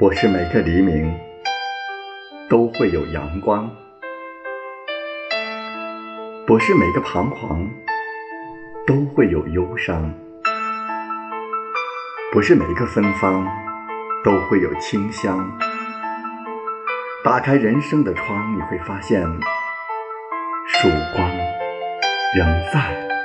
不是每个黎明都会有阳光。不是每个彷徨都会有忧伤。不是每个芬芳都会有清香。打开人生的窗你会发现曙光仍在。